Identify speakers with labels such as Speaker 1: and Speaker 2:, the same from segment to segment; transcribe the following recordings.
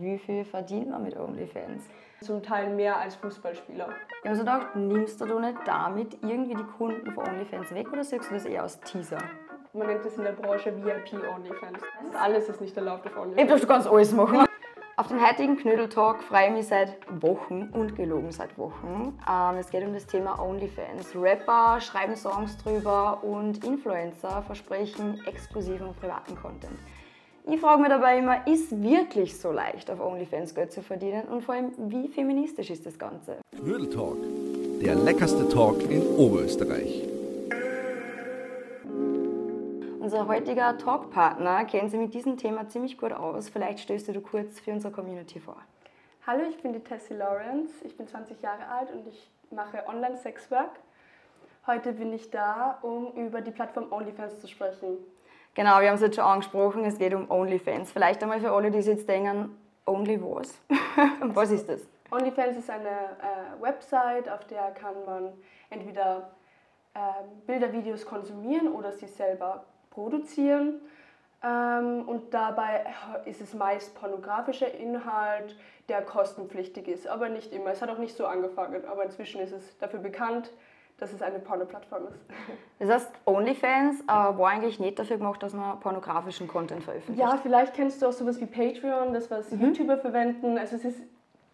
Speaker 1: wie viel verdient man mit OnlyFans?
Speaker 2: Zum Teil mehr als Fußballspieler.
Speaker 1: Ich habe mir so gedacht, nimmst du nicht damit irgendwie die Kunden von OnlyFans weg oder siehst du das eher als Teaser?
Speaker 2: Man nennt das in der Branche VIP OnlyFans. Alles ist nicht erlaubt auf
Speaker 1: Ich
Speaker 2: OnlyFans.
Speaker 1: dachte, du kannst alles machen. Auf den heutigen Knödeltalk freue ich mich seit Wochen und gelogen seit Wochen. Ähm, es geht um das Thema OnlyFans. Rapper schreiben Songs drüber und Influencer versprechen exklusiven privaten Content. Ich frage mich dabei immer, ist wirklich so leicht auf OnlyFans Geld zu verdienen und vor allem, wie feministisch ist das Ganze?
Speaker 3: Knödeltalk, der leckerste Talk in Oberösterreich.
Speaker 1: Unser heutiger Talkpartner kennt sich mit diesem Thema ziemlich gut aus. Vielleicht stößt du kurz für unsere Community vor.
Speaker 2: Hallo, ich bin die Tessie Lawrence. Ich bin 20 Jahre alt und ich mache Online-Sexwork. Heute bin ich da, um über die Plattform OnlyFans zu sprechen.
Speaker 1: Genau, wir haben es jetzt schon angesprochen, es geht um OnlyFans. Vielleicht einmal für alle, die sich jetzt denken, Only was? was ist das?
Speaker 2: OnlyFans ist eine äh, Website, auf der kann man entweder äh, Bilder, Videos konsumieren oder sie selber produzieren. Ähm, und dabei ist es meist pornografischer Inhalt, der kostenpflichtig ist, aber nicht immer. Es hat auch nicht so angefangen, aber inzwischen ist es dafür bekannt, dass es eine Porno-Plattform ist.
Speaker 1: Das heißt, OnlyFans äh, war eigentlich nicht dafür gemacht, dass man pornografischen Content veröffentlicht.
Speaker 2: Ja, vielleicht kennst du auch sowas wie Patreon, das was YouTuber verwenden. Also es ist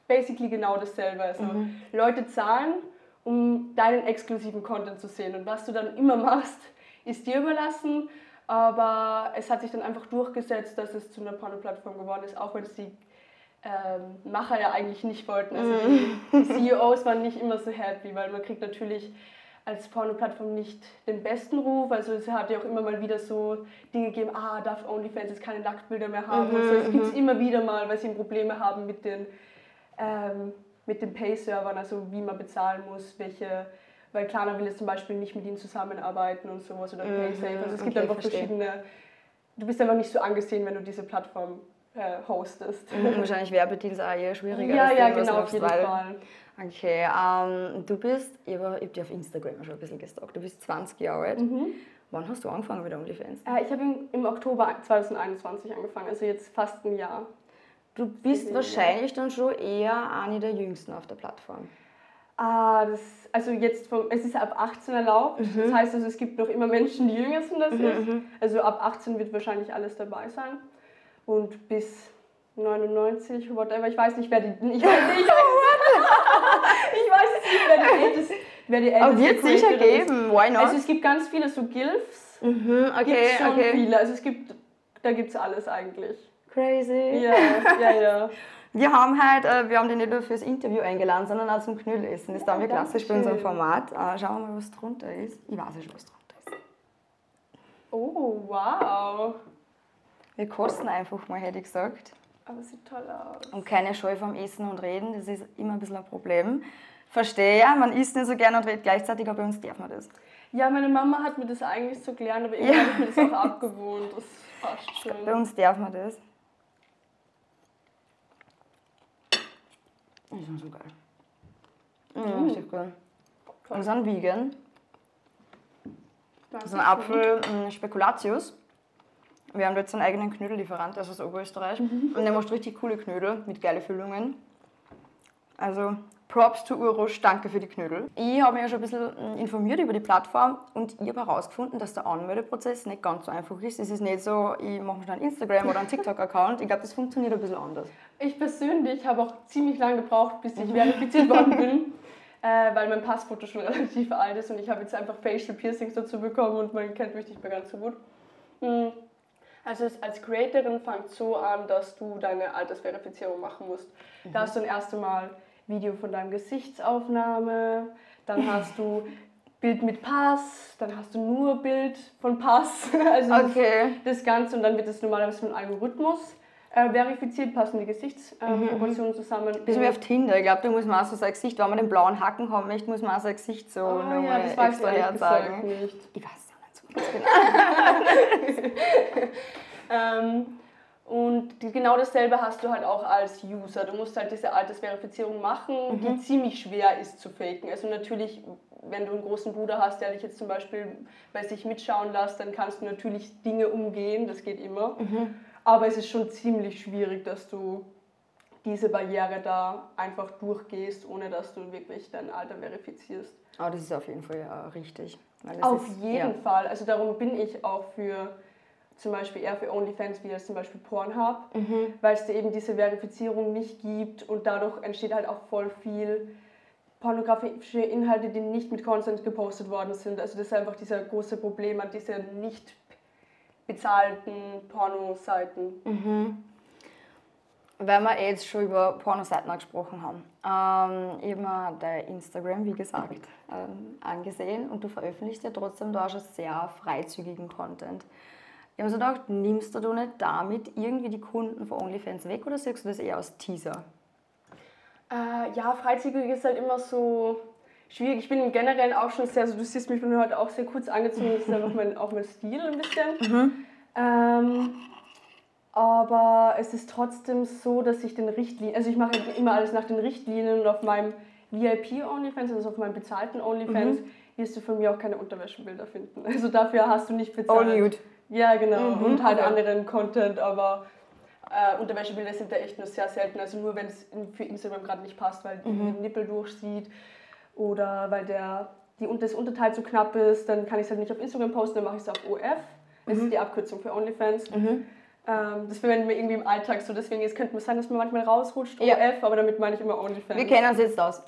Speaker 2: basically genau dasselbe. Also Leute zahlen, um deinen exklusiven Content zu sehen. Und was du dann immer machst, ist dir überlassen. Aber es hat sich dann einfach durchgesetzt, dass es zu einer Porno-Plattform geworden ist, auch wenn es die ähm, Macher ja eigentlich nicht wollten. Also die, die CEOs waren nicht immer so happy, weil man kriegt natürlich als Porno-Plattform nicht den besten Ruf. Also es hat ja auch immer mal wieder so Dinge gegeben, ah, darf OnlyFans jetzt keine Nacktbilder mehr haben. und so. Es gibt es immer wieder mal, weil sie Probleme haben mit den, ähm, mit den Pay-Servern, also wie man bezahlen muss, welche, weil Klarna will jetzt zum Beispiel nicht mit ihnen zusammenarbeiten und sowas oder PaySafe. Also es gibt
Speaker 1: okay,
Speaker 2: einfach verschiedene, du bist einfach nicht so angesehen, wenn du diese Plattform äh, hostest.
Speaker 1: Und wahrscheinlich Werbedienst auch eher schwieriger.
Speaker 2: Ja, ja, genau, auf jeden
Speaker 1: weil-
Speaker 2: Fall.
Speaker 1: Okay, ähm, du bist, ich habe hab dich auf Instagram schon ein bisschen gestalkt, du bist 20 Jahre alt.
Speaker 2: Mhm.
Speaker 1: Wann hast du angefangen mit OnlyFans?
Speaker 2: Äh, ich habe im, im Oktober 2021 angefangen, also jetzt fast ein Jahr.
Speaker 1: Du bist
Speaker 2: Ja.
Speaker 1: wahrscheinlich dann schon eher eine der Jüngsten auf der Plattform.
Speaker 2: Ah, das, also jetzt vom, es ist ab 18 erlaubt. Das heißt also, es gibt noch immer Menschen, die jünger sind als ich. Also ab 18 wird wahrscheinlich alles dabei sein. Und bis 99, whatever, ich weiß nicht, wer die. Ich weiß nicht, ich weiß, ich weiß es nicht, wer die älteste, wer die
Speaker 1: Aber
Speaker 2: älteste
Speaker 1: wird sicher
Speaker 2: Creatorin ist.
Speaker 1: geben, why not?
Speaker 2: Also es gibt ganz viele so Gilfs.
Speaker 1: mhm, okay,
Speaker 2: Gibt's schon
Speaker 1: okay.
Speaker 2: viele. Also es gibt, da gibt es alles eigentlich.
Speaker 1: Crazy.
Speaker 2: Ja, ja, ja.
Speaker 1: Wir haben halt, äh, wir haben dich nicht nur fürs Interview eingeladen, sondern auch zum Knüdelessen. Das tun wir klassisch bei unserem. Format. Äh, schauen wir mal, was drunter ist. Ich weiß ja schon, was drunter ist.
Speaker 2: Oh, wow.
Speaker 1: Wir kosten einfach mal, hätte ich gesagt.
Speaker 2: Aber sieht toll aus.
Speaker 1: Und keine Scheu vom Essen und Reden, das ist immer ein bisschen ein Problem. Verstehe ja, man isst nicht so gerne und redet gleichzeitig, aber bei uns darf man das.
Speaker 2: Ja, meine Mama hat mir das eigentlich so gelernt, aber irgendwie habe ich mir das auch abgewohnt. Das ist fast
Speaker 1: Bei
Speaker 2: schön.
Speaker 1: uns darf man das. Das ist so geil. Ja, richtig gut. Wir sind vegan. Das ist ein Apfel mm, Spekulatius. Wir haben jetzt einen eigenen Knödellieferant, also aus Oberösterreich. Und der macht richtig coole Knödel mit geile Füllungen. Also Props to Urosch, danke für die Knödel. Ich habe mich ja schon ein bisschen mm, informiert über die Plattform und ich habe herausgefunden, dass der Anmeldeprozess nicht ganz so einfach ist. Es ist nicht so, ich mache mir einen Instagram oder einen TikTok-Account. Ich glaube, das funktioniert ein bisschen anders.
Speaker 2: Ich persönlich habe auch ziemlich lange gebraucht, bis ich verifiziert worden bin, äh, weil mein Passfoto schon relativ alt ist und ich habe jetzt einfach Facial Piercings dazu bekommen und man kennt mich nicht mehr ganz so gut. Hm. Also als Creatorin fängt so an, dass du deine Altersverifizierung machen musst. Da hast du dann erst einmal Video von deinem Gesichtsaufnahme, dann hast du Bild mit Pass, dann hast du nur Bild von Pass. Also
Speaker 1: Okay.
Speaker 2: das Ganze und dann wird es normalerweise mit einem Algorithmus äh, verifiziert, passen die Gesichtsproportionen zusammen.
Speaker 1: Bisschen wie auf Tinder. Ich glaube, da muss man auch so sein Gesicht, wenn man den blauen Haken haben möchte, muss man auch sein Gesicht so
Speaker 2: oh,
Speaker 1: nochmal
Speaker 2: ja,
Speaker 1: extra herzagen. Ich weiß
Speaker 2: Ähm, und die, genau dasselbe hast du halt auch als User. Du musst halt diese Altersverifizierung machen,
Speaker 1: Mhm.
Speaker 2: die ziemlich schwer ist zu faken. Also natürlich, wenn du einen großen Bruder hast, der dich jetzt zum Beispiel bei sich mitschauen lässt, dann kannst du natürlich Dinge umgehen, das geht immer.
Speaker 1: Mhm.
Speaker 2: Aber es ist schon ziemlich schwierig, dass du diese Barriere da einfach durchgehst, ohne dass du wirklich dein Alter verifizierst.
Speaker 1: Aber das ist auf jeden Fall ja, richtig.
Speaker 2: Auf
Speaker 1: ist,
Speaker 2: jeden
Speaker 1: ja.
Speaker 2: Fall. Also darum bin ich auch für zum Beispiel eher für OnlyFans wie jetzt zum Beispiel Pornhub,
Speaker 1: Mhm.
Speaker 2: weil es da eben diese Verifizierung nicht gibt und dadurch entsteht halt auch voll viel pornografische Inhalte, die nicht mit Consent gepostet worden sind. Also das ist einfach dieser große Problem an diese nicht bezahlten Pornoseiten.
Speaker 1: Mhm. Weil wir eh jetzt schon über Pornoseiten gesprochen haben. Ähm, ich habe mir dein Instagram, wie gesagt, ähm, angesehen und du veröffentlichst ja trotzdem da schon sehr freizügigen Content. Ich habe mir so gedacht, nimmst du nicht damit irgendwie die Kunden von OnlyFans weg oder siehst du das eher als Teaser?
Speaker 2: Äh, ja, freizügig ist halt immer so schwierig. Ich bin im Generellen auch schon sehr, also du siehst mich, ich bin heute auch sehr kurz angezogen, das ist einfach mein, auch mein Stil ein bisschen. Ähm, aber es ist trotzdem so, dass ich den Richtlinien, also ich mache immer alles nach den Richtlinien und auf meinem VIP OnlyFans, also auf meinem bezahlten OnlyFans, wirst du von mir auch keine Unterwäschebilder finden. Also dafür hast du nicht bezahlt.
Speaker 1: All nude.
Speaker 2: Ja, genau.
Speaker 1: Mhm,
Speaker 2: und halt
Speaker 1: okay.
Speaker 2: anderen Content, aber äh, Unterwäschebilder sind da echt nur sehr selten. Also nur wenn es für Instagram gerade nicht passt, weil
Speaker 1: Mhm.
Speaker 2: die Nippel durchsieht oder weil der, die, das Unterteil zu knapp ist, dann kann ich es halt nicht auf Instagram posten, dann mache ich es auf OF. Das
Speaker 1: Mhm.
Speaker 2: ist die Abkürzung für OnlyFans. Ähm, das verwenden wir irgendwie im Alltag so, deswegen jetzt könnte man sagen, dass man manchmal rausrutscht,
Speaker 1: Ja.
Speaker 2: OF, aber damit meine ich immer OnlyFans.
Speaker 1: Wir kennen uns jetzt aus.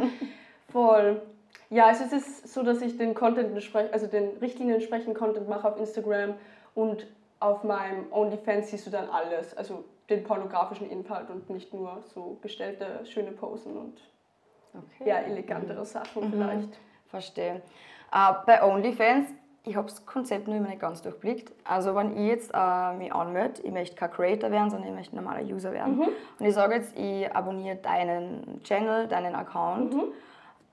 Speaker 2: Voll. Ja, also es ist so, dass ich den Content entsprechend, also den Richtlinien entsprechend Content mache auf Instagram und auf meinem OnlyFans siehst du dann alles, also den pornografischen Inhalt und nicht nur so gestellte schöne Posen und
Speaker 1: Okay.
Speaker 2: ja elegantere Sachen vielleicht.
Speaker 1: Verstehe. Äh, bei OnlyFans, ich habe das Konzept noch immer nicht ganz durchblickt. Also wenn ich jetzt äh, mich anmelde, ich möchte kein Creator werden, sondern ich möchte ein normaler User werden. Und ich sage jetzt, ich abonniere deinen Channel, deinen Account.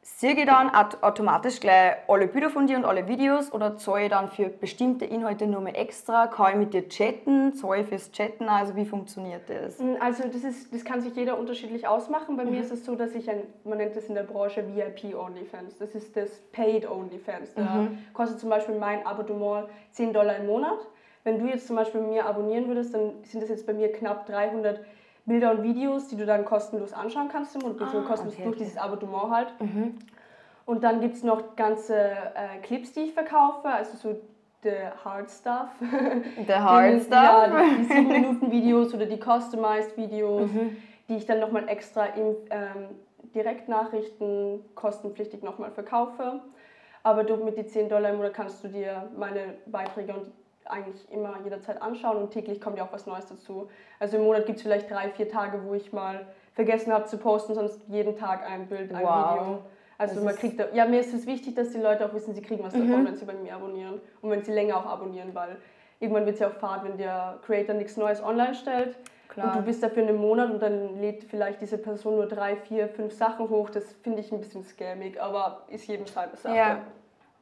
Speaker 1: Sehe ich dann aut- automatisch gleich alle Bilder von dir und alle Videos oder zahle ich dann für bestimmte Inhalte nur mehr extra? Kann ich mit dir chatten? Zahle ich fürs Chatten? Also wie funktioniert das?
Speaker 2: Also das, ist, das kann sich jeder unterschiedlich ausmachen. Bei mir ist es so, dass ich ein, man nennt das in der Branche VIP OnlyFans. Das ist das Paid OnlyFans. Da kostet zum Beispiel mein Abonnement 10 Dollar im Monat. Wenn du jetzt zum Beispiel mir abonnieren würdest, dann sind das jetzt bei mir knapp 300 Bilder und Videos, die du dann kostenlos anschauen kannst Monat, beziehungsweise kostenlos
Speaker 1: okay,
Speaker 2: durch
Speaker 1: okay.
Speaker 2: dieses Abonnement halt. Und dann gibt es noch ganze äh, Clips, die ich verkaufe, also so the hard stuff.
Speaker 1: Der Hard
Speaker 2: Die-
Speaker 1: Stuff?
Speaker 2: Ja, die, die 7 Minuten Videos oder die Customized Videos,
Speaker 1: Mhm.
Speaker 2: die ich dann nochmal extra im ähm, Direktnachrichten kostenpflichtig nochmal verkaufe. Aber du mit die 10 Dollar im Monat kannst du dir meine Beiträge und eigentlich immer jederzeit anschauen und täglich kommt ja auch was Neues dazu. Also im Monat gibt es vielleicht drei, vier Tage, wo ich mal vergessen habe zu posten, sonst jeden Tag ein Bild, ein
Speaker 1: Wow.
Speaker 2: Video. Also
Speaker 1: Das
Speaker 2: man kriegt, da, ja mir ist es wichtig, dass die Leute auch wissen, sie kriegen was davon, wenn sie bei mir abonnieren und wenn sie länger auch abonnieren, weil irgendwann wird es ja auch fad, wenn der Creator nichts Neues online stellt
Speaker 1: Klar.
Speaker 2: und du bist dafür einen Monat und dann lädt vielleicht diese Person nur drei, vier, fünf Sachen hoch. Das finde ich ein bisschen scammig, aber ist jedem seine Sache.
Speaker 1: Ja.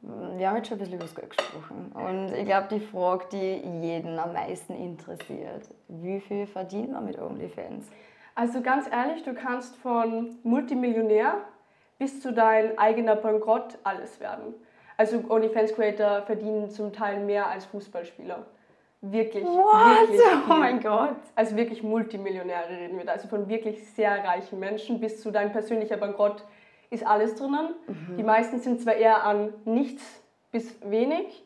Speaker 1: Wir haben jetzt schon ein bisschen über das Geld gesprochen. Und ich glaube, die Frage, die jeden am meisten interessiert, wie viel verdient man mit OnlyFans?
Speaker 2: Also ganz ehrlich, du kannst von Multimillionär bis zu dein eigener Bankrott alles werden. Also OnlyFans-Creator verdienen zum Teil mehr als Fußballspieler. Wirklich, wirklich
Speaker 1: Oh mein Gott!
Speaker 2: Also wirklich Multimillionäre reden wir da. Also von wirklich sehr reichen Menschen bis zu dein persönlicher Bankrott ist alles drinnen. Die meisten sind zwar eher an nichts bis wenig,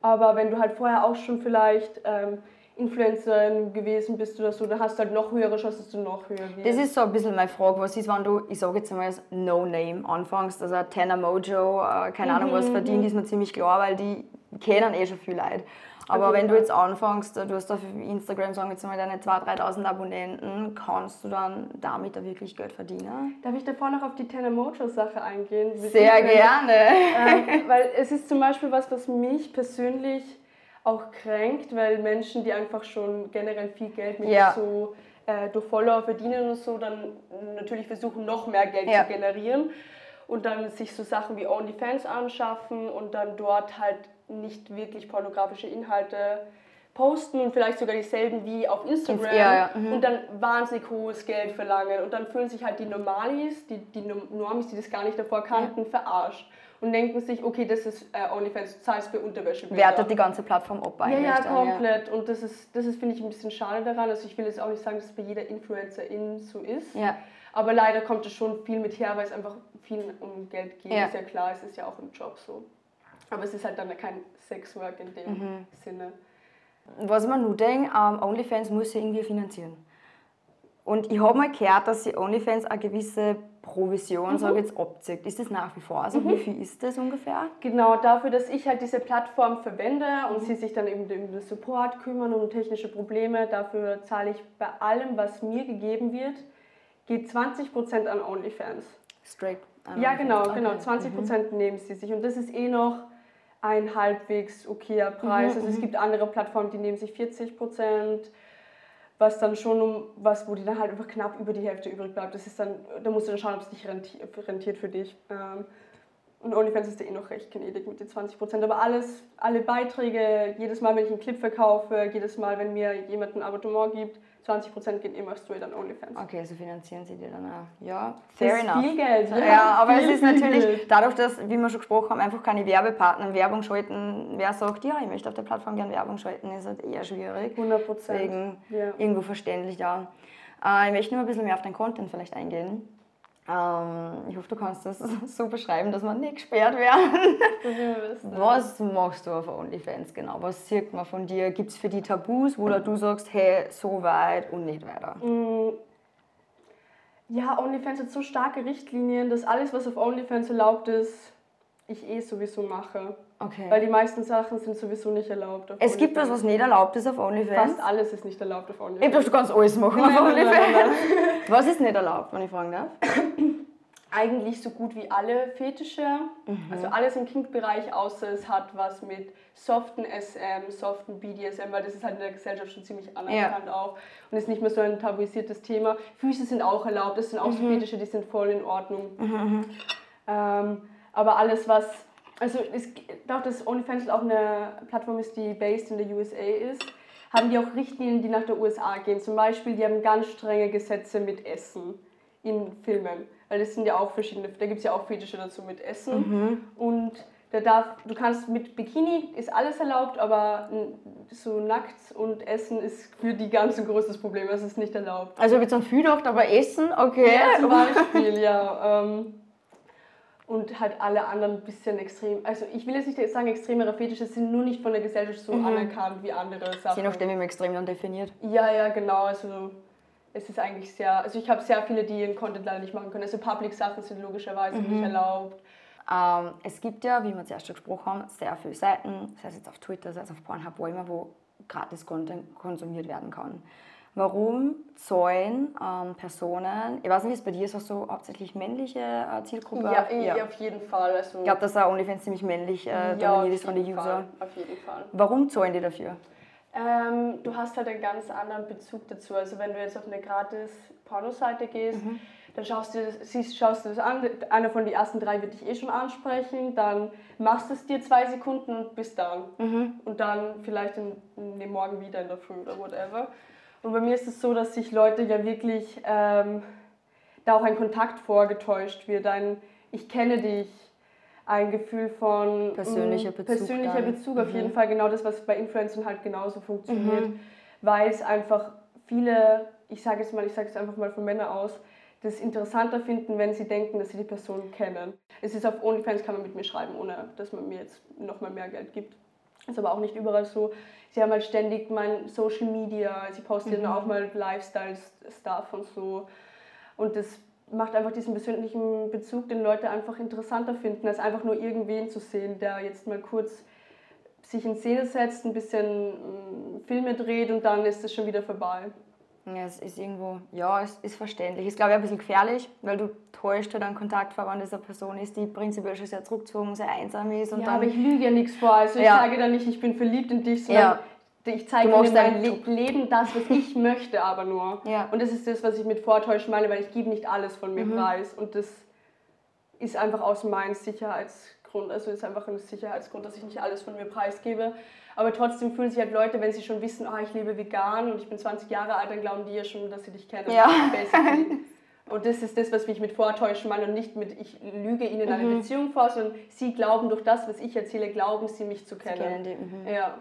Speaker 2: aber wenn du halt vorher auch schon vielleicht ähm, Influencerin gewesen bist oder so, dann hast du halt noch höhere Chancen, dass du noch höher wirst.
Speaker 1: Das ist so ein bisschen meine Frage, was ist, wenn du, ich sage jetzt einmal, als No-Name anfängst, also Tanner Mojo, äh, keine Ahnung was verdient, ist mir ziemlich klar, weil die kennen eh schon viel Leute. Aber wenn du jetzt anfängst, du hast auf Instagram, sagen wir jetzt mal, deine 2.000, 3.000 Abonnenten, kannst du dann damit da wirklich Geld verdienen?
Speaker 2: Darf ich davor noch auf die Tana Mojo-Sache eingehen?
Speaker 1: Sehr gerne.
Speaker 2: ähm, weil es ist zum Beispiel was, was mich persönlich auch kränkt, weil Menschen, die einfach schon generell viel Geld mit
Speaker 1: Ja.
Speaker 2: so äh, durch Follower verdienen und so, dann natürlich versuchen, noch mehr Geld
Speaker 1: Ja.
Speaker 2: zu generieren und dann sich so Sachen wie OnlyFans anschaffen und dann dort halt nicht wirklich pornografische Inhalte posten und vielleicht sogar dieselben wie auf Instagram
Speaker 1: Ja, ja, mhm.
Speaker 2: und dann wahnsinnig hohes Geld verlangen und dann fühlen sich halt die Normalis, die, die Normis, die das gar nicht davor kannten, verarscht. und denken sich, okay, das ist äh, OnlyFans, du zahlst für Unterwäsche.
Speaker 1: Wertet die ganze Plattform ab
Speaker 2: Ja,
Speaker 1: eigentlich.
Speaker 2: ja,
Speaker 1: dann,
Speaker 2: komplett. Und das ist, das ist finde ich, ein bisschen schade daran. Also ich will jetzt auch nicht sagen, dass es bei jeder Influencerin so ist.
Speaker 1: Ja.
Speaker 2: Aber leider kommt es schon viel mit her, weil es einfach viel um Geld geht.
Speaker 1: Ja.
Speaker 2: Ist ja klar, es ist ja auch im Job so. Aber es ist halt dann kein Sexwork in dem
Speaker 1: Mhm.
Speaker 2: Sinne.
Speaker 1: Was man nur denkt, ähm, OnlyFans muss ja irgendwie finanzieren. Und ich habe mal gehört, dass sie OnlyFans eine gewisse Provision, sage ich jetzt, abzieht. Ist das nach wie vor? Also wie viel ist das ungefähr?
Speaker 2: Genau, dafür, dass ich halt diese Plattform verwende und sie sich dann eben um den Support kümmern und um technische Probleme, dafür zahle ich bei allem, was mir gegeben wird, geht 20% an OnlyFans.
Speaker 1: Straight. an
Speaker 2: Ja,
Speaker 1: OnlyFans.
Speaker 2: genau,
Speaker 1: Okay.
Speaker 2: genau. 20% nehmen sie sich. Und das ist eh noch ein halbwegs okayer Preis. also es gibt andere Plattformen, die nehmen sich 40%, was dann schon um, was, wo die dann halt einfach knapp über die Hälfte übrig bleibt. Das ist dann, da musst du dann schauen, ob es dich renti rentiert für dich. Ähm, und OnlyFans ist ja eh noch recht gnädig mit den 20%. Aber alles, alle Beiträge, jedes Mal, wenn ich einen Clip verkaufe, jedes Mal, wenn mir jemand ein Abonnement gibt, 20% gehen immer straight an OnlyFans.
Speaker 1: Okay, so finanzieren sie die dann auch. Ja,
Speaker 2: Das
Speaker 1: fair
Speaker 2: ist
Speaker 1: enough.
Speaker 2: viel Geld.
Speaker 1: Ja, aber es
Speaker 2: Viel,
Speaker 1: ist
Speaker 2: viel
Speaker 1: natürlich,
Speaker 2: Geld.
Speaker 1: dadurch, dass, wie wir schon gesprochen haben, einfach keine Werbepartner Werbung schalten, wer sagt, ja, ich möchte auf der Plattform gerne Werbung schalten, ist halt eher schwierig.
Speaker 2: 100
Speaker 1: Deswegen
Speaker 2: Ja.
Speaker 1: irgendwo verständlich da. Äh, ich möchte nur ein bisschen mehr auf deinen Content vielleicht eingehen. Ähm, ich hoffe, du kannst das so beschreiben, dass wir nicht gesperrt werden. Was machst du auf OnlyFans genau? Was sieht man von dir? Gibt es für die Tabus, wo du sagst, hey, so weit und nicht weiter?
Speaker 2: Mm, Ja, OnlyFans hat so starke Richtlinien, dass alles, was auf OnlyFans erlaubt ist, ich eh sowieso mache.
Speaker 1: Okay.
Speaker 2: Weil die meisten Sachen sind sowieso nicht erlaubt.
Speaker 1: Es gibt was, was nicht erlaubt ist auf OnlyFans.
Speaker 2: Fast alles ist nicht erlaubt auf
Speaker 1: Ich
Speaker 2: OnlyFans.
Speaker 1: dachte, du kannst alles machen
Speaker 2: Nein,
Speaker 1: auf
Speaker 2: nein,
Speaker 1: OnlyFans.
Speaker 2: nein,
Speaker 1: Was ist nicht erlaubt, wenn ich fragen darf?
Speaker 2: Eigentlich so gut wie alle Fetische.
Speaker 1: Mhm.
Speaker 2: Also alles im Kink-Bereich, außer es hat was mit soften SM, soften BDSM, weil das ist halt in der Gesellschaft schon ziemlich anerkannt auch. Und ist nicht mehr so ein tabuisiertes Thema. Füße sind auch erlaubt, das sind auch
Speaker 1: Mhm.
Speaker 2: so Fetische, die sind voll in Ordnung. Ähm, aber alles, was. Also, es, dadurch, dass OnlyFans auch eine Plattform ist, die based in der USA ist, haben die auch Richtlinien, die nach der USA gehen. Zum Beispiel, die haben ganz strenge Gesetze mit Essen in Filmen. Weil das sind ja auch verschiedene, da gibt es ja auch Fetische dazu mit Essen. Und da darf, du kannst mit Bikini ist alles erlaubt, aber so nackt und Essen ist für die ganz ein großes Problem. Es ist nicht erlaubt.
Speaker 1: Also, habe jetzt an viel gedacht, aber Essen, okay.
Speaker 2: Ja, zum Beispiel, ja. Ähm, und halt alle anderen ein bisschen extrem. Also ich will jetzt nicht sagen, extremere Fetische sind nur nicht von der Gesellschaft so anerkannt wie andere Sachen.
Speaker 1: Je nachdem, wie man extrem dann definiert.
Speaker 2: Ja, ja, genau. Also es ist eigentlich sehr. Also ich habe sehr viele, die ihren Content leider nicht machen können. Also Public-Sachen sind logischerweise nicht erlaubt.
Speaker 1: Ähm, es gibt ja, wie wir zuerst schon gesprochen haben, sehr viele Seiten, sei es jetzt auf Twitter, sei es auf Pornhub, wo immer, wo gratis Content konsumiert werden kann. Warum zahlen ähm, Personen, ich weiß nicht, wie es bei dir ist, hast du hauptsächlich männliche äh, Zielgruppe?
Speaker 2: Ja, ja. auf jeden Fall. Also,
Speaker 1: Ich glaube, dass auch OnlyFans ziemlich männlich äh,
Speaker 2: ja,
Speaker 1: dominiert ist von den User.
Speaker 2: Fall, auf jeden Fall.
Speaker 1: Warum zahlen die dafür?
Speaker 2: Ähm, du hast halt einen ganz anderen Bezug dazu. Also wenn du jetzt auf eine gratis Pornoseite gehst,
Speaker 1: Mhm.
Speaker 2: dann schaust du, das, siehst, schaust du das an, einer von den ersten drei wird dich eh schon ansprechen, dann machst du es dir zwei Sekunden und bist dann.
Speaker 1: Mhm.
Speaker 2: Und dann vielleicht in, in dem Morgen wieder in der Früh oder whatever. Und bei mir ist es so, dass sich Leute ja wirklich, ähm, da auch ein Kontakt vorgetäuscht wird, ein Ich kenne dich, ein Gefühl von
Speaker 1: Persönlicher
Speaker 2: mm,
Speaker 1: Bezug
Speaker 2: persönlicher
Speaker 1: dann.
Speaker 2: Bezug auf jeden Fall genau das, was bei Influencern halt genauso funktioniert, weil es einfach viele, ich sage jetzt mal, ich sage es einfach mal von Männern aus, das interessanter finden, wenn sie denken, dass sie die Person kennen. Es ist auf OnlyFans kann man mit mir schreiben, ohne dass man mir jetzt nochmal mehr Geld gibt. Ist aber auch nicht überall so. Sie haben halt ständig mein Social Media, sie posten dann auch mal Lifestyle-Stuff und so. Und das macht einfach diesen persönlichen Bezug, den Leute einfach interessanter finden, als einfach nur irgendwen zu sehen, der jetzt mal kurz sich in Szene setzt, ein bisschen mm, Filme dreht und dann ist es schon wieder vorbei.
Speaker 1: Ja, es ist irgendwo, ja, es ist verständlich. Ist, glaube ich, ein bisschen gefährlich, weil du täuscht halt einen Kontakt vor, wenn das eine Person ist, die prinzipiell schon sehr zurückgezogen, sehr einsam ist. Und
Speaker 2: ja,
Speaker 1: dann,
Speaker 2: aber ich lüge ja nichts vor. Also ich
Speaker 1: Ja.
Speaker 2: sage dann nicht, ich bin verliebt in dich, sondern ich zeige dir mein
Speaker 1: dein-
Speaker 2: Le Leben das, was ich möchte, aber nur.
Speaker 1: Ja.
Speaker 2: Und das ist das, was ich mit Vortäuschen meine, weil ich gebe nicht alles von
Speaker 1: Mhm.
Speaker 2: mir preis. Und das ist einfach aus meinem Sicherheitsgrund. Also ist einfach ein Sicherheitsgrund, dass ich nicht alles von mir preisgebe. Aber trotzdem fühlen sich halt Leute, wenn sie schon wissen, ah, ich lebe vegan und ich bin 20 Jahre alt, dann glauben die ja schon, dass sie dich kennen.
Speaker 1: Ja.
Speaker 2: Basically. Und das ist das, was ich mit Vortäuschen meine und nicht mit, ich lüge ihnen eine Beziehung vor, sondern sie glauben durch das, was ich erzähle, glauben sie mich zu kennen.
Speaker 1: kennen die, mhm.
Speaker 2: Ja.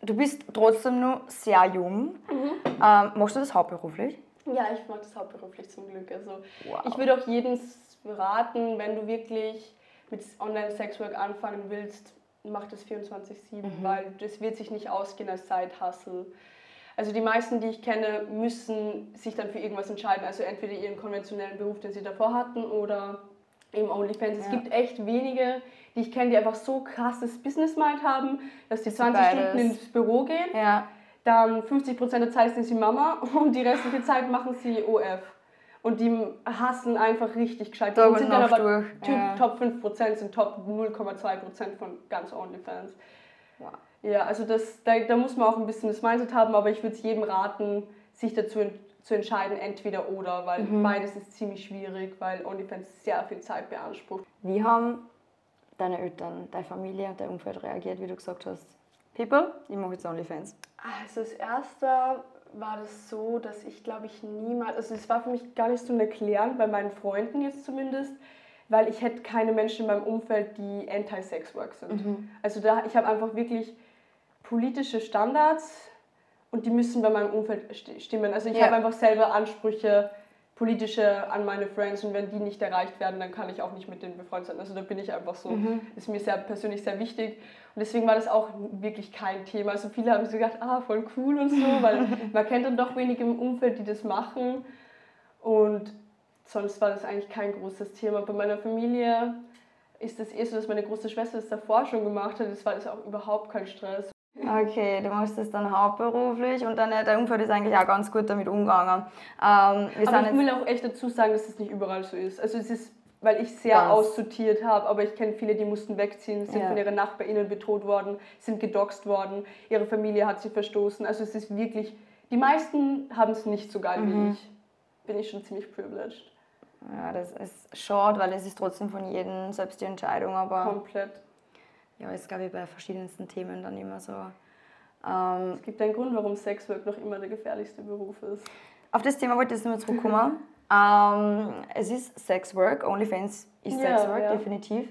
Speaker 1: Du bist trotzdem noch sehr jung. Ähm, machst du das hauptberuflich?
Speaker 2: Ja, ich mache das hauptberuflich zum Glück. Also
Speaker 1: Wow.
Speaker 2: ich würde auch jedem raten, wenn du wirklich mit Online-Sexwork anfangen willst, mach das 24-7, weil das wird sich nicht ausgehen als Side-Hustle. Also die meisten, die ich kenne, müssen sich dann für irgendwas entscheiden. Also entweder ihren konventionellen Beruf, den sie davor hatten, oder eben OnlyFans. Es
Speaker 1: Ja.
Speaker 2: gibt echt wenige, die ich kenne, die einfach so krasses Business-Mind haben, dass die 20
Speaker 1: beides.
Speaker 2: Stunden ins Büro gehen
Speaker 1: Ja.
Speaker 2: dann 50% der Zeit sind sie Mama und die restliche Zeit machen sie OF. Und die hassen einfach richtig gescheit. Und sind dann aber
Speaker 1: durch,
Speaker 2: Typ,
Speaker 1: ja.
Speaker 2: Top 5% sind Top 0,2% von ganz OnlyFans.
Speaker 1: Wow.
Speaker 2: Ja, also das, da, da muss man auch ein bisschen das Mindset haben, aber ich würde es jedem raten, sich dazu zu entscheiden, entweder oder, weil
Speaker 1: Mhm.
Speaker 2: beides ist ziemlich schwierig, weil OnlyFans sehr viel Zeit beansprucht.
Speaker 1: Wie haben deine Eltern, deine Familie und dein Umfeld reagiert, wie du gesagt hast? People, ich mache jetzt OnlyFans.
Speaker 2: Also das erste war das so, dass ich glaube ich niemals, also es war für mich gar nicht so ein Erklären, bei meinen Freunden jetzt zumindest, weil ich hätte keine Menschen in meinem Umfeld, die anti-Sex-Work sind. Also da, ich habe einfach wirklich politische Standards und die müssen bei meinem Umfeld sti- stimmen. Also ich
Speaker 1: Ja.
Speaker 2: habe einfach selber Ansprüche politische an meine Friends und wenn die nicht erreicht werden, dann kann ich auch nicht mit denen befreundet sein. Also da bin ich einfach so, ist mir sehr persönlich sehr wichtig und deswegen war das auch wirklich kein Thema. Also viele haben so gedacht, ah, voll cool und so, weil man kennt dann doch wenige im Umfeld, die das machen und sonst war das eigentlich kein großes Thema. Bei meiner Familie ist es eh so, dass meine große Schwester das davor schon gemacht hat, das war das auch überhaupt kein Stress.
Speaker 1: Okay, du machst das dann hauptberuflich und deine, dein Umfeld ist eigentlich auch ganz gut damit umgegangen. Ähm,
Speaker 2: Aber ich will auch echt dazu sagen, dass es nicht überall so ist. Also es ist, weil ich sehr
Speaker 1: Ganz.
Speaker 2: aussortiert habe, aber ich kenne viele, die mussten wegziehen, sind
Speaker 1: Ja.
Speaker 2: von ihren NachbarInnen bedroht worden, sind gedoxt worden, ihre Familie hat sie verstoßen. Also es ist wirklich, die meisten haben es nicht so geil
Speaker 1: Mhm.
Speaker 2: wie ich. Bin ich schon ziemlich privileged.
Speaker 1: Ja, das ist schade, weil es ist trotzdem von jedem selbst die Entscheidung, aber
Speaker 2: Komplett.
Speaker 1: Ja, ist glaube ich bei verschiedensten Themen dann immer so. Ähm,
Speaker 2: Es gibt einen Grund, warum Sexwork noch immer der gefährlichste Beruf ist.
Speaker 1: auf das Thema wollte ich jetzt noch mal zurückkommen. ähm, es ist Sexwork, OnlyFans ist
Speaker 2: Ja,
Speaker 1: Sexwork,
Speaker 2: ja.
Speaker 1: definitiv.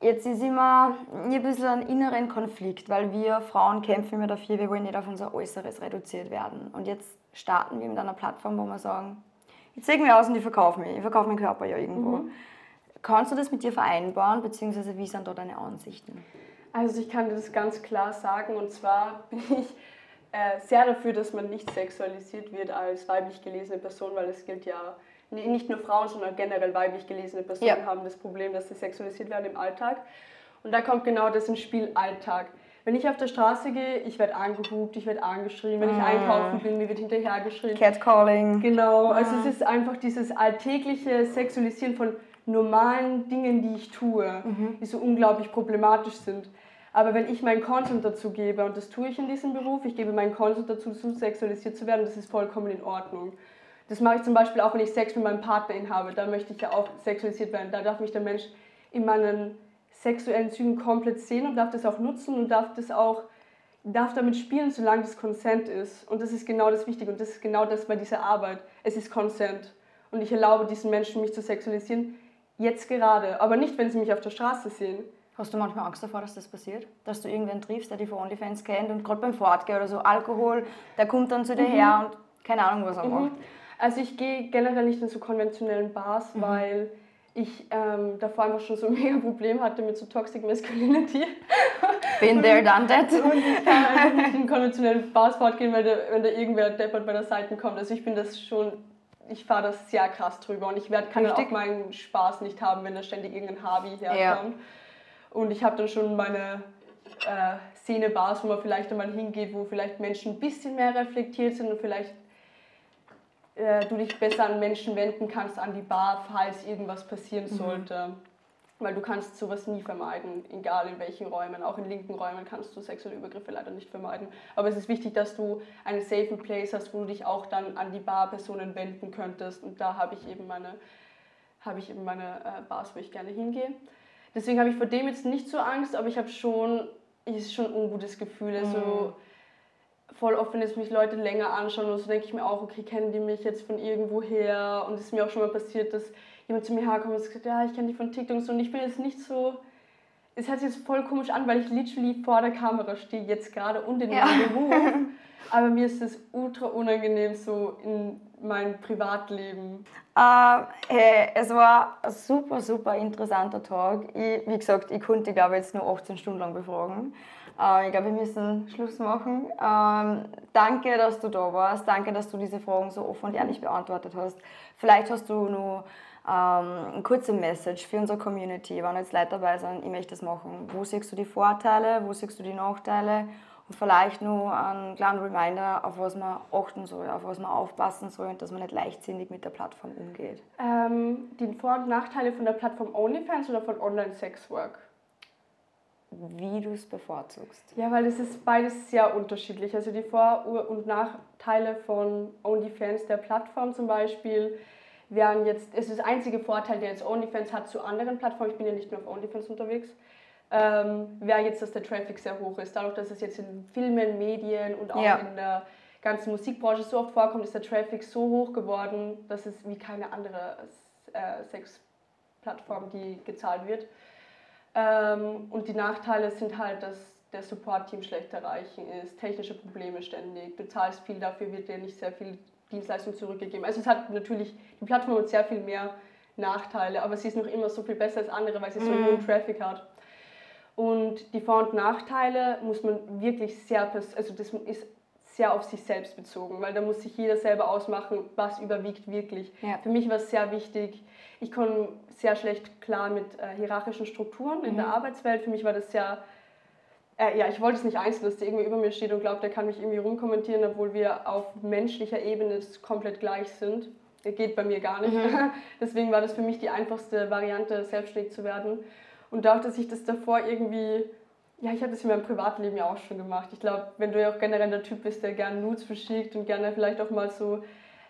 Speaker 1: Jetzt ist immer ein bisschen ein inneren Konflikt, weil wir Frauen kämpfen immer dafür, wir wollen nicht auf unser Äußeres reduziert werden. Und jetzt starten wir mit einer Plattform, wo wir sagen, ich zeige mich aus und ich verkaufe mich, ich verkaufe meinen Körper ja irgendwo.
Speaker 2: Mhm.
Speaker 1: Kannst du das mit dir vereinbaren, beziehungsweise wie sind da deine Ansichten?
Speaker 2: Also ich kann dir das ganz klar sagen und zwar bin ich äh, sehr dafür, dass man nicht sexualisiert wird als weiblich gelesene Person, weil es gilt ja, nicht nur Frauen, sondern generell weiblich gelesene Personen
Speaker 1: Ja.
Speaker 2: haben das Problem, dass sie sexualisiert werden im Alltag. Und da kommt genau das ins Spiel Alltag. Wenn ich auf der Straße gehe, ich werde angehupt, ich werde angeschrien. Wenn ich
Speaker 1: Ah.
Speaker 2: einkaufen bin, mir wird hinterhergeschrien.
Speaker 1: Catcalling.
Speaker 2: Genau, also es ist einfach dieses alltägliche Sexualisieren von normalen Dingen, die ich tue, die so unglaublich problematisch sind. Aber wenn ich meinen Content dazu gebe, und das tue ich in diesem Beruf, ich gebe meinen Content dazu, zu sexualisiert zu werden, das ist vollkommen in Ordnung. Das mache ich zum Beispiel auch, wenn ich Sex mit meinem Partner habe. Da möchte ich ja auch sexualisiert werden. Da darf mich der Mensch in meinen sexuellen Zügen komplett sehen und darf das auch nutzen und darf das auch darf damit spielen, solange das Consent ist. Und das ist genau das Wichtige und das ist genau das bei dieser Arbeit. Es ist Consent. Und ich erlaube diesen Menschen, mich zu sexualisieren, jetzt gerade. Aber nicht, wenn sie mich auf der Straße sehen.
Speaker 1: Hast du manchmal Angst davor, dass das passiert? Dass du irgendwen triffst, der die von OnlyFans kennt und gerade beim Fortgehen oder so Alkohol, der kommt dann zu dir her und keine Ahnung, was er macht.
Speaker 2: Also ich gehe generell nicht in so konventionellen Bars, weil ich ähm, davor einfach schon so ein mega Problem hatte mit so Toxic Masculinity.
Speaker 1: Been there, done that.
Speaker 2: Und ich kann einfach nicht in konventionellen Bars fortgehen, weil da, wenn da irgendwer deppert bei der Seite kommt. Also ich bin das schon, ich fahre das sehr krass drüber und ich werd, kann
Speaker 1: Richtig.
Speaker 2: auch meinen Spaß nicht haben, wenn da ständig irgendein Harvey herkommt. Und ich habe dann schon meine äh, Szene-Bars, wo man vielleicht einmal hingeht, wo vielleicht Menschen ein bisschen mehr reflektiert sind und vielleicht äh, du dich besser an Menschen wenden kannst, an die Bar, falls irgendwas passieren sollte. Weil du kannst sowas nie vermeiden, egal in welchen Räumen. Auch in linken Räumen kannst du sexuelle Übergriffe leider nicht vermeiden. Aber es ist wichtig, dass du einen safen Place hast, wo du dich auch dann an die Barpersonen wenden könntest. Und da habe ich eben meine, habe ich eben meine äh, Bars, wo ich gerne hingehe. Deswegen habe ich vor dem jetzt nicht so Angst, aber ich habe schon, ist schon ein ungutes Gefühl. Also voll oft, wenn jetzt mich Leute länger anschauen und so denke ich mir auch, okay, kennen die mich jetzt von irgendwo her? Und es ist mir auch schon mal passiert, dass jemand zu mir herkommt und sagt, ja, ich kenne dich von TikTok und so. Und ich bin jetzt nicht so, es hört sich jetzt voll komisch an, weil ich literally vor der Kamera stehe, jetzt gerade und in
Speaker 1: Ja.
Speaker 2: meinem Beruf. Aber mir ist es ultra unangenehm so in meinem Privatleben.
Speaker 1: Äh, hey, es war ein super, super interessanter Tag. Ich, wie gesagt, ich konnte, glaube jetzt nur 18 Stunden lang befragen. Äh, ich glaube, wir müssen Schluss machen. Ähm, danke, dass du da warst. Danke, dass du diese Fragen so offen und ehrlich beantwortet hast. Vielleicht hast du noch ähm, eine kurze Message für unsere Community, wenn jetzt Leute dabei sind, ich möchte das machen. Wo siehst du die Vorteile, wo siehst du die Nachteile? Und vielleicht nur einen kleinen Reminder, auf was man achten soll, auf was man aufpassen soll und dass man nicht leichtsinnig mit der Plattform umgeht.
Speaker 2: Ähm, die Vor- und Nachteile von der Plattform OnlyFans oder von Online-Sex-Work?
Speaker 1: Wie du es bevorzugst.
Speaker 2: Ja, weil es ist beides sehr unterschiedlich. Also die Vor- und Nachteile von OnlyFans, der Plattform zum Beispiel, wären jetzt, es ist der einzige Vorteil, der jetzt OnlyFans hat zu anderen Plattformen, ich bin ja nicht nur auf OnlyFans unterwegs, ähm, wäre jetzt, dass der Traffic sehr hoch ist. Dadurch, dass es jetzt in Filmen, Medien und auch
Speaker 1: Ja.
Speaker 2: in der ganzen Musikbranche so oft vorkommt, ist der Traffic so hoch geworden, dass es wie keine andere äh, Sexplattform, die gezahlt wird. Ähm, und die Nachteile sind halt, dass der Support-Team schlecht erreichen ist, technische Probleme ständig, du zahlst viel, dafür wird dir nicht sehr viel Dienstleistung zurückgegeben. Also es hat natürlich, die Plattform hat sehr viel mehr Nachteile, aber sie ist noch immer so viel besser als andere, weil sie so einen hohen Traffic hat. Und die Vor- und Nachteile muss man wirklich sehr, also das ist sehr auf sich selbst bezogen, weil da muss sich jeder selber ausmachen, was überwiegt wirklich.
Speaker 1: Ja.
Speaker 2: Für mich war es sehr wichtig, ich komme sehr schlecht klar mit äh, hierarchischen Strukturen in der Arbeitswelt. Für mich war das sehr, äh, ja, ich wollte es nicht einzeln, dass der irgendwie über mir steht und glaubt, der kann mich irgendwie rumkommentieren, obwohl wir auf menschlicher Ebene komplett gleich sind. Das geht bei mir gar nicht. Deswegen war das für mich die einfachste Variante, selbstständig zu werden. Und auch, dass ich das davor irgendwie, ja, ich habe das in meinem Privatleben ja auch schon gemacht. Ich glaube, wenn du ja auch generell der Typ bist, der gerne Nudes verschickt und gerne vielleicht auch mal so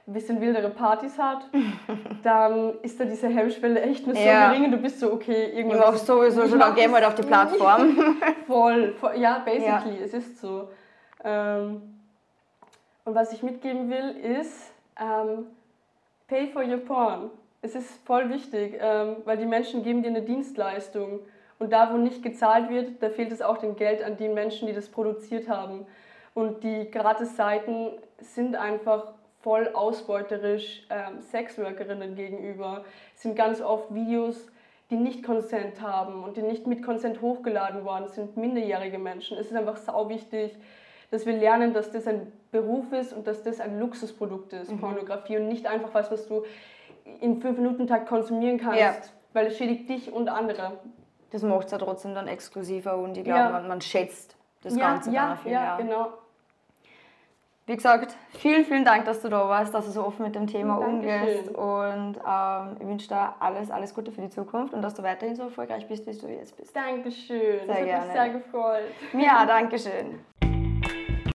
Speaker 2: ein bisschen wildere Partys hat, dann ist da diese Hemmschwelle echt nur so
Speaker 1: Ja.
Speaker 2: gering und du bist so, okay,
Speaker 1: Ich
Speaker 2: irgendwann.
Speaker 1: mache sowieso
Speaker 2: Ich
Speaker 1: schon,
Speaker 2: mach
Speaker 1: dann gehen wir halt auf die Plattform.
Speaker 2: Voll, voll ja, basically, es ist so. Ähm, und was ich mitgeben will, ist, ähm, pay for your porn. Es ist voll wichtig, ähm, weil die Menschen geben dir eine Dienstleistung. Und da, wo nicht gezahlt wird, da fehlt es auch dem Geld an die Menschen, die das produziert haben. Und die Gratis-Seiten sind einfach voll ausbeuterisch ähm, Sexworkerinnen gegenüber. Es sind ganz oft Videos, die nicht Consent haben und die nicht mit Consent hochgeladen worden sind, minderjährige Menschen. Es ist einfach sau wichtig, dass wir lernen, dass das ein Beruf ist und dass das ein Luxusprodukt ist, Pornografie und nicht einfach was, was du in fünf Minuten Tag konsumieren kannst,
Speaker 1: Ja.
Speaker 2: weil es schädigt dich und andere.
Speaker 1: Das macht es ja trotzdem dann exklusiver und ich glaube,
Speaker 2: Ja.
Speaker 1: man, man schätzt das
Speaker 2: ja,
Speaker 1: Ganze dann
Speaker 2: ja,
Speaker 1: auch viel
Speaker 2: ja,
Speaker 1: mehr.
Speaker 2: genau.
Speaker 1: Wie gesagt, vielen, vielen Dank, dass du da warst, dass du so offen mit dem Thema
Speaker 2: Dankeschön.
Speaker 1: umgehst und ähm, ich wünsche dir alles, alles Gute für die Zukunft und dass du weiterhin so erfolgreich bist, wie du jetzt bist.
Speaker 2: Dankeschön. das hat
Speaker 1: gerne.
Speaker 2: mich sehr gefreut.
Speaker 1: Ja, danke schön.